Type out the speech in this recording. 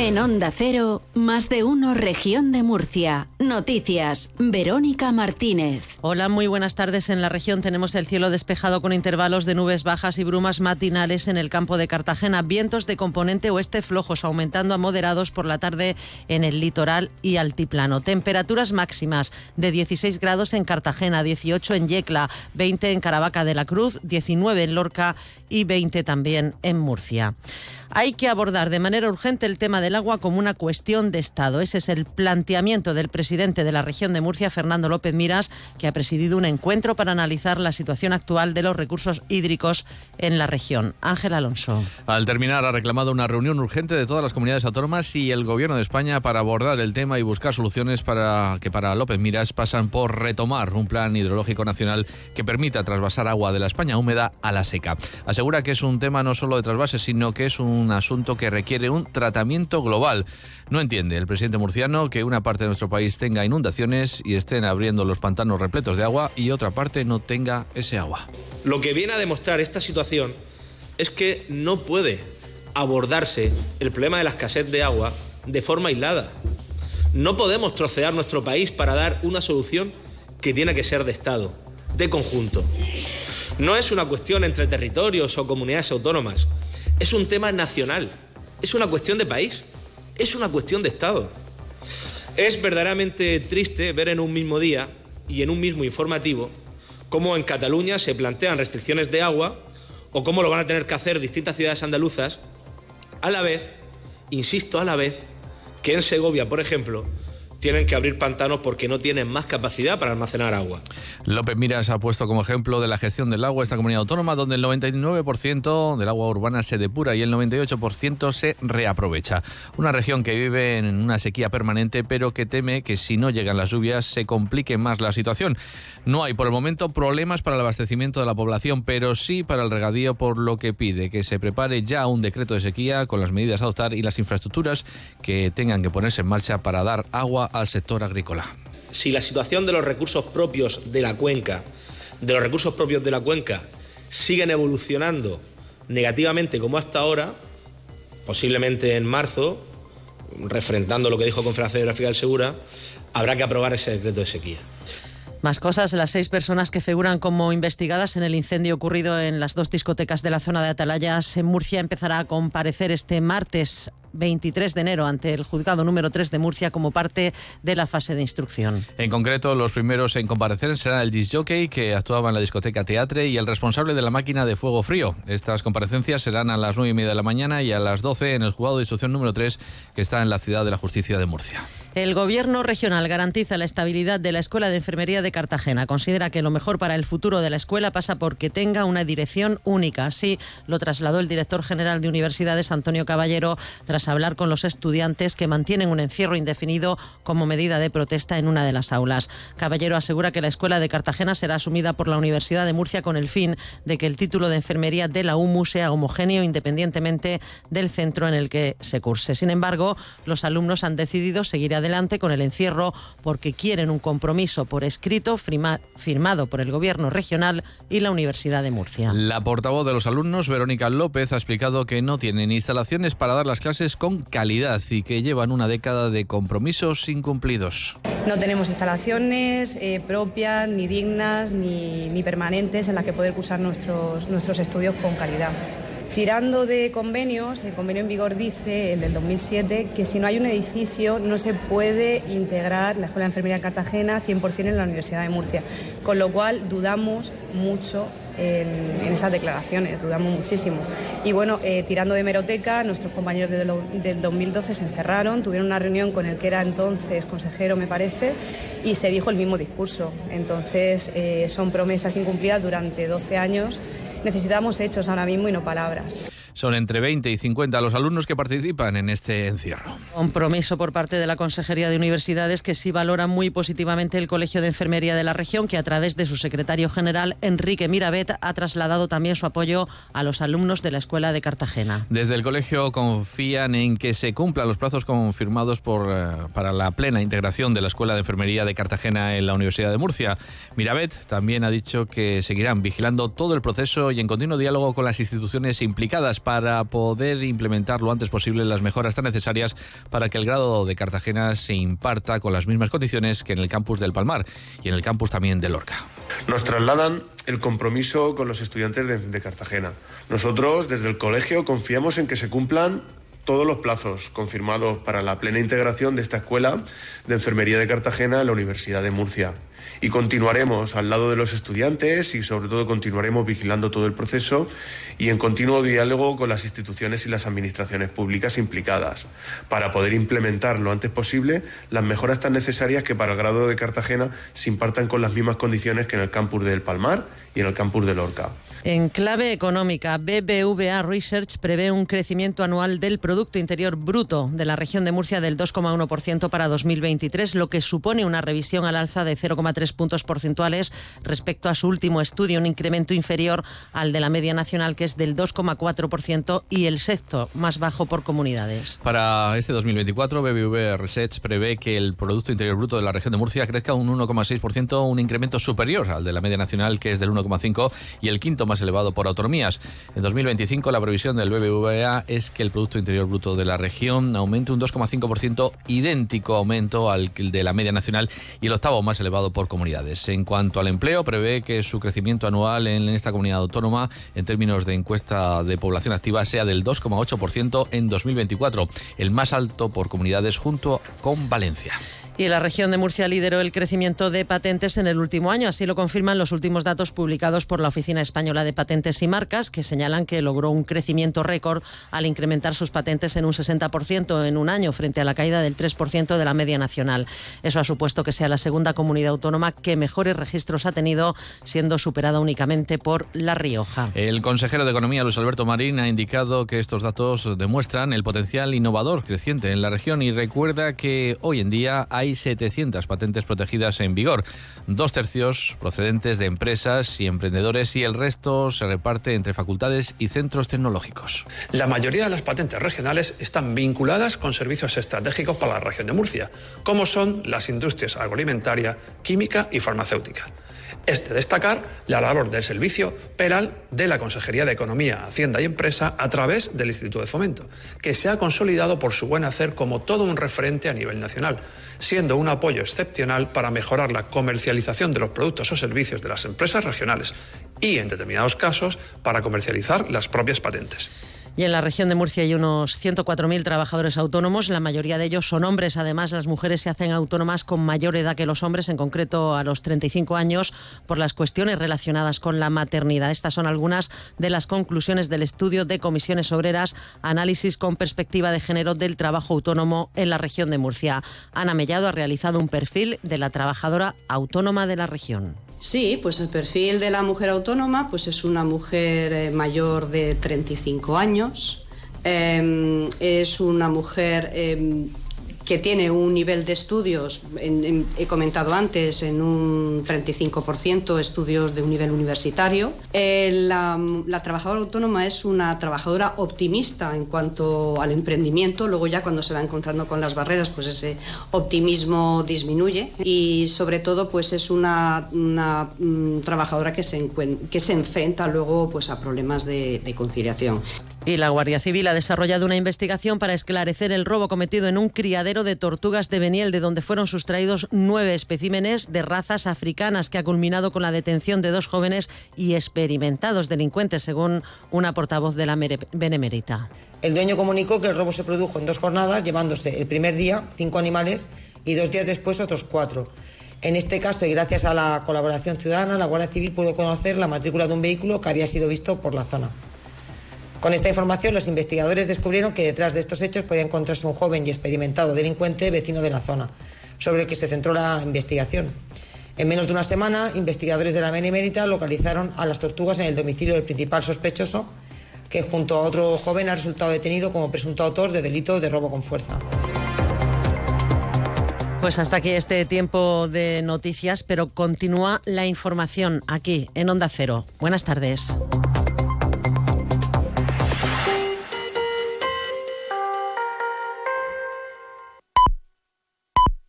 En Onda Cero, más de uno región de Murcia. Noticias, Verónica Martínez. Hola, muy buenas tardes. En la región tenemos el cielo despejado con intervalos de nubes bajas y brumas matinales en el campo de Cartagena. Vientos de componente oeste flojos, aumentando a moderados por la tarde en el litoral y altiplano. Temperaturas máximas de 16 grados en Cartagena, 18 en Yecla, 20 en Caravaca de la Cruz, 19 en Lorca y 20 también en Murcia. Hay que abordar de manera urgente el tema del agua como una cuestión de Estado. Ese es el planteamiento del presidente de la región de Murcia, Fernando López Miras, que ha presidido un encuentro para analizar la situación actual de los recursos hídricos en la región. Ángel Alonso. Al terminar, ha reclamado una reunión urgente de todas las comunidades autónomas y el Gobierno de España para abordar el tema y buscar soluciones para que para López Miras pasan por retomar un plan hidrológico nacional que permita trasvasar agua de la España húmeda a la seca. Asegura que es un tema no solo de trasvase, sino que es un asunto que requiere un tratamiento global. No entiende el presidente murciano que una parte de nuestro país tenga inundaciones y estén abriendo los pantanos repletos de agua y otra parte no tenga ese agua. Lo que viene a demostrar esta situación es que no puede abordarse el problema de la escasez de agua de forma aislada. No podemos trocear nuestro país para dar una solución que tiene que ser de Estado, de conjunto. No es una cuestión entre territorios o comunidades autónomas es un tema nacional, es una cuestión de país, es una cuestión de Estado. Es verdaderamente triste ver en un mismo día y en un mismo informativo cómo en Cataluña se plantean restricciones de agua o cómo lo van a tener que hacer distintas ciudades andaluzas, a la vez, insisto, a la vez, que en Segovia, por ejemplo, tienen que abrir pantanos porque no tienen más capacidad para almacenar agua. López Miras ha puesto como ejemplo de la gestión del agua esta comunidad autónoma donde el 99% del agua urbana se depura y el 98% se reaprovecha. Una región que vive en una sequía permanente pero que teme que si no llegan las lluvias se complique más la situación. No hay por el momento problemas para el abastecimiento de la población, pero sí para el regadío por lo que pide que se prepare ya un decreto de sequía con las medidas a adoptar y las infraestructuras que tengan que ponerse en marcha para dar agua al sector agrícola. Si la situación de los recursos propios de la cuenca, de los recursos propios de la cuenca, siguen evolucionando negativamente como hasta ahora, posiblemente en marzo, refrentando lo que dijo Confederación Hidrográfica del Segura, habrá que aprobar ese decreto de sequía. Más cosas, las seis personas que figuran como investigadas en el incendio ocurrido en las dos discotecas de la zona de Atalayas en Murcia empezará a comparecer este martes 23 de enero ante el juzgado número 3 de Murcia como parte de la fase de instrucción. En concreto, los primeros en comparecer serán el disjockey que actuaba en la discoteca Teatre y el responsable de la máquina de fuego frío. Estas comparecencias serán a las 9 y media de la mañana y a las 12 en el juzgado de instrucción número 3 que está en la ciudad de la justicia de Murcia. El gobierno regional garantiza la estabilidad de la Escuela de Enfermería de Cartagena. Considera que lo mejor para el futuro de la escuela pasa porque tenga una dirección única. Así lo trasladó el director general de Universidades, Antonio Caballero, tras hablar con los estudiantes que mantienen un encierro indefinido como medida de protesta en una de las aulas. Caballero asegura que la escuela de Cartagena será asumida por la Universidad de Murcia con el fin de que el título de enfermería de la UMU sea homogéneo independientemente del centro en el que se curse. Sin embargo, los alumnos han decidido seguir adelante con el encierro porque quieren un compromiso por escrito firmado por el Gobierno regional y la Universidad de Murcia. La portavoz de los alumnos, Verónica López, ha explicado que no tienen instalaciones para dar las clases con calidad y que llevan una década de compromisos incumplidos. No tenemos instalaciones eh, propias, ni dignas, ni, ni, permanentes en las que poder cursar nuestros, nuestros estudios con calidad. Tirando de convenios, el convenio en vigor dice, el del 2007, que si no hay un edificio no se puede integrar la Escuela de Enfermería en Cartagena 100% en la Universidad de Murcia, con lo cual dudamos mucho en, esas declaraciones, dudamos muchísimo. Y bueno, eh, tirando de meroteca, nuestros compañeros del 2012 se encerraron, tuvieron una reunión con el que era entonces consejero, me parece, y se dijo el mismo discurso. Entonces, eh, son promesas incumplidas durante 12 años. Necesitamos hechos ahora mismo y no palabras. Son entre 20 y 50 los alumnos que participan en este encierro. Compromiso por parte de la Consejería de Universidades que sí valora muy positivamente el Colegio de Enfermería de la región, que a través de su secretario general, Enrique Mirabet, ha trasladado también su apoyo a los alumnos de la Escuela de Cartagena. Desde el colegio confían en que se cumplan los plazos confirmados por, eh, para la plena integración de la Escuela de Enfermería de Cartagena en la Universidad de Murcia. Mirabet también ha dicho que seguirán vigilando todo el proceso y en continuo diálogo con las instituciones implicadas para poder implementar lo antes posible las mejoras tan necesarias para que el grado de Cartagena se imparta con las mismas condiciones que en el campus del Palmar y en el campus también de Lorca. Nos trasladan el compromiso con los estudiantes de Cartagena. Nosotros, desde el colegio, confiamos en que se cumplan todos los plazos confirmados para la plena integración de esta escuela de enfermería de Cartagena en la Universidad de Murcia. Y continuaremos al lado de los estudiantes y sobre todo continuaremos vigilando todo el proceso y en continuo diálogo con las instituciones y las administraciones públicas implicadas para poder implementar lo antes posible las mejoras tan necesarias que para el grado de Cartagena se impartan con las mismas condiciones que en el campus del Palmar y en el campus de Lorca. En clave económica, BBVA Research prevé un crecimiento anual del Producto Interior Bruto de la región de Murcia del 2,1% para 2023, lo que supone una revisión al alza de 0,3 puntos porcentuales respecto a su último estudio, un incremento inferior al de la media nacional, que es del 2,4% y el sexto más bajo por comunidades. Para este 2024, BBVA Research prevé que el Producto Interior Bruto de la región de Murcia crezca un 1,6%, un incremento superior al de la media nacional, que es del 1,5%, y el quinto más elevado por autonomías. En 2025 la previsión del BBVA es que el Producto Interior Bruto de la región aumente un 2,5%, idéntico aumento al de la media nacional y el octavo más elevado por comunidades. En cuanto al empleo, prevé que su crecimiento anual en esta comunidad autónoma en términos de encuesta de población activa sea del 2,8% en 2024, el más alto por comunidades junto con Valencia. Y la región de Murcia lideró el crecimiento de patentes en el último año. Así lo confirman los últimos datos publicados por la Oficina Española de Patentes y Marcas, que señalan que logró un crecimiento récord al incrementar sus patentes en un 60% en un año, frente a la caída del 3% de la media nacional. Eso ha supuesto que sea la segunda comunidad autónoma que mejores registros ha tenido, siendo superada únicamente por La Rioja. El consejero de Economía, Luis Alberto Marín, ha indicado que estos datos demuestran el potencial innovador creciente en la región y recuerda que hoy en día hay 700 patentes protegidas en vigor, dos tercios procedentes de empresas y emprendedores y el resto se reparte entre facultades y centros tecnológicos. La mayoría de las patentes regionales están vinculadas con servicios estratégicos para la región de Murcia, como son las industrias agroalimentaria, química y farmacéutica. Es de destacar la labor del servicio PERAL de la Consejería de Economía, Hacienda y Empresa a través del Instituto de Fomento, que se ha consolidado por su buen hacer como todo un referente a nivel nacional, siendo un apoyo excepcional para mejorar la comercialización de los productos o servicios de las empresas regionales y, en determinados casos, para comercializar las propias patentes. Y en la región de Murcia hay unos 104.000 trabajadores autónomos. La mayoría de ellos son hombres. Además, las mujeres se hacen autónomas con mayor edad que los hombres, en concreto a los 35 años, por las cuestiones relacionadas con la maternidad. Estas son algunas de las conclusiones del estudio de comisiones obreras, análisis con perspectiva de género del trabajo autónomo en la región de Murcia. Ana Mellado ha realizado un perfil de la trabajadora autónoma de la región. Sí, pues el perfil de la mujer autónoma pues es una mujer eh, mayor de 35 años, eh, es una mujer eh, que tiene un nivel de estudios, en, en, he comentado antes, en un 35% estudios de un nivel universitario. Eh, la, la, trabajadora autónoma es una trabajadora optimista en cuanto al emprendimiento, luego ya cuando se va encontrando con las barreras, pues ese optimismo disminuye y sobre todo pues es una, una um, trabajadora que se, que se enfrenta luego pues a problemas de, de conciliación. Y la Guardia Civil ha desarrollado una investigación para esclarecer el robo cometido en un criadero de tortugas de Beniel, de donde fueron sustraídos nueve especímenes de razas africanas, que ha culminado con la detención de dos jóvenes y experimentados delincuentes, según una portavoz de la Benemérita. El dueño comunicó que el robo se produjo en dos jornadas, llevándose el primer día cinco animales y dos días después otros cuatro. En este caso, y gracias a la colaboración ciudadana, la Guardia Civil pudo conocer la matrícula de un vehículo que había sido visto por la zona. Con esta información, los investigadores descubrieron que detrás de estos hechos podía encontrarse un joven y experimentado delincuente vecino de la zona, sobre el que se centró la investigación. En menos de una semana, investigadores de la Benemérita localizaron a las tortugas en el domicilio del principal sospechoso, que junto a otro joven ha resultado detenido como presunto autor de delito de robo con fuerza. Pues hasta aquí este tiempo de noticias, pero continúa la información aquí en Onda Cero. Buenas tardes.